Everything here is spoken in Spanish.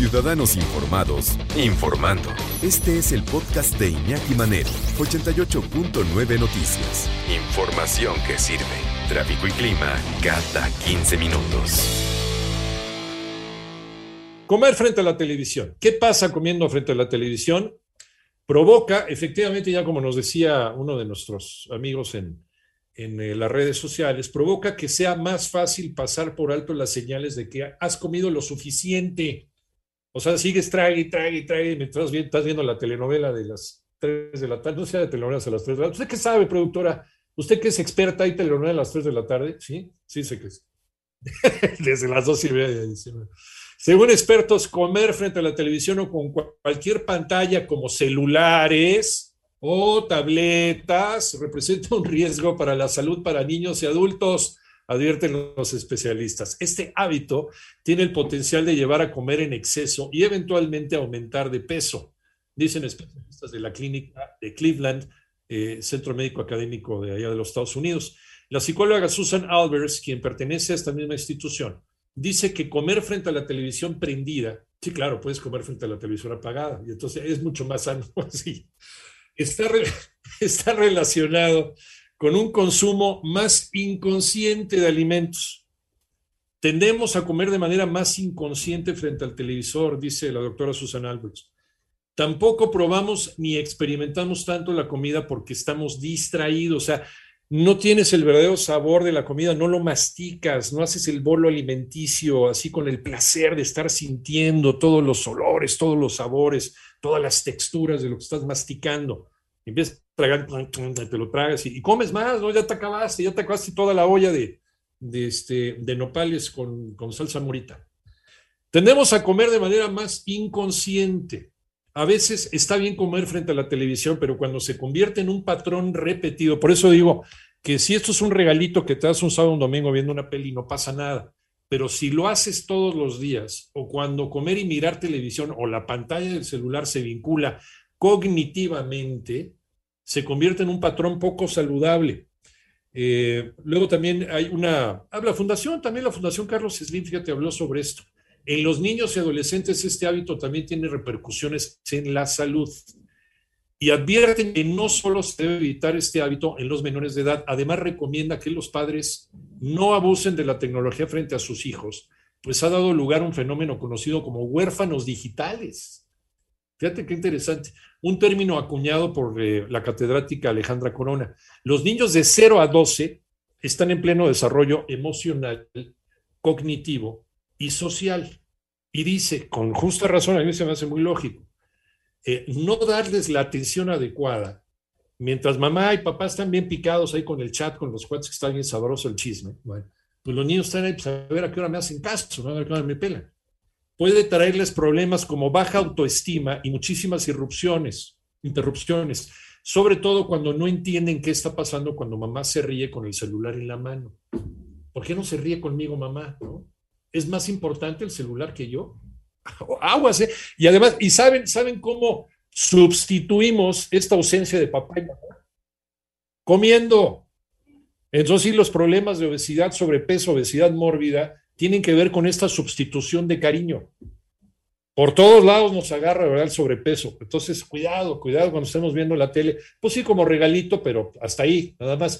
Ciudadanos informados, informando. Este es el podcast de Iñaki Manero, 88.9 Noticias. Información que sirve. Tráfico y clima cada 15 minutos. Comer frente a la televisión. ¿Qué pasa comiendo frente a la televisión? Provoca, efectivamente, ya como nos decía uno de nuestros amigos en, en eh, las redes sociales, provoca que sea más fácil pasar por alto las señales de que has comido lo suficiente o sea, sigues trague y trague y trague mientras estás viendo la telenovela de las 3 de la tarde. No sea de telenovelas a las 3 de la tarde. ¿Usted qué sabe, productora? ¿Usted que es experta en telenovela a las 3 de la tarde? Sí, sí sé que es. Desde las 2 y media. Según expertos, comer frente a la televisión o con cualquier pantalla como celulares o tabletas representa un riesgo para la salud para niños y adultos advierten los especialistas. Este hábito tiene el potencial de llevar a comer en exceso y eventualmente aumentar de peso, dicen especialistas de la clínica de Cleveland, eh, Centro Médico Académico de allá de los Estados Unidos. La psicóloga Susan Albers, quien pertenece a esta misma institución, dice que comer frente a la televisión prendida, sí, claro, puedes comer frente a la televisión apagada, y entonces es mucho más sano, sí. Está, está relacionado con un consumo más inconsciente de alimentos. Tendemos a comer de manera más inconsciente frente al televisor, dice la doctora Susan Alberts. Tampoco probamos ni experimentamos tanto la comida porque estamos distraídos, o sea, no tienes el verdadero sabor de la comida, no lo masticas, no haces el bolo alimenticio así con el placer de estar sintiendo todos los olores, todos los sabores, todas las texturas de lo que estás masticando. Empiezas tragar, te lo tragas y, comes más, ¿no? Ya te acabaste, ya te acabaste toda la olla de, este, de nopales con, con salsa morita. Tendemos a comer de manera más inconsciente. A veces está bien comer frente a la televisión, pero cuando se convierte en un patrón repetido, por eso digo que si esto es un regalito que te das un sábado un domingo viendo una peli, no pasa nada. Pero si lo haces todos los días, o cuando comer y mirar televisión o la pantalla del celular se vincula cognitivamente, se convierte en un patrón poco saludable. Eh, luego también hay una, habla fundación, también la Fundación Carlos Slim, fíjate, habló sobre esto. En los niños y adolescentes este hábito también tiene repercusiones en la salud. Y advierten que no solo se debe evitar este hábito en los menores de edad, además recomienda que los padres no abusen de la tecnología frente a sus hijos, pues ha dado lugar a un fenómeno conocido como huérfanos digitales. Fíjate qué interesante un término acuñado por eh, la catedrática Alejandra Corona. Los niños de 0 a 12 están en pleno desarrollo emocional, cognitivo y social. Y dice, con justa razón, a mí se me hace muy lógico, eh, no darles la atención adecuada, mientras mamá y papá están bien picados ahí con el chat, con los cuates que están bien sabroso el chisme, bueno, pues los niños están ahí pues, a ver a qué hora me hacen caso, a ver qué hora me pelan puede traerles problemas como baja autoestima y muchísimas irrupciones, interrupciones, sobre todo cuando no entienden qué está pasando cuando mamá se ríe con el celular en la mano. ¿Por qué no se ríe conmigo mamá? ¿Es más importante el celular que yo? Aguas, ¿eh? Y además, ¿y saben, saben cómo sustituimos esta ausencia de papá y mamá? Comiendo. Entonces, sí, los problemas de obesidad, sobrepeso, obesidad mórbida, tienen que ver con esta sustitución de cariño. Por todos lados nos agarra ¿verdad? el sobrepeso. Entonces, cuidado, cuidado cuando estemos viendo la tele. Pues sí, como regalito, pero hasta ahí, nada más.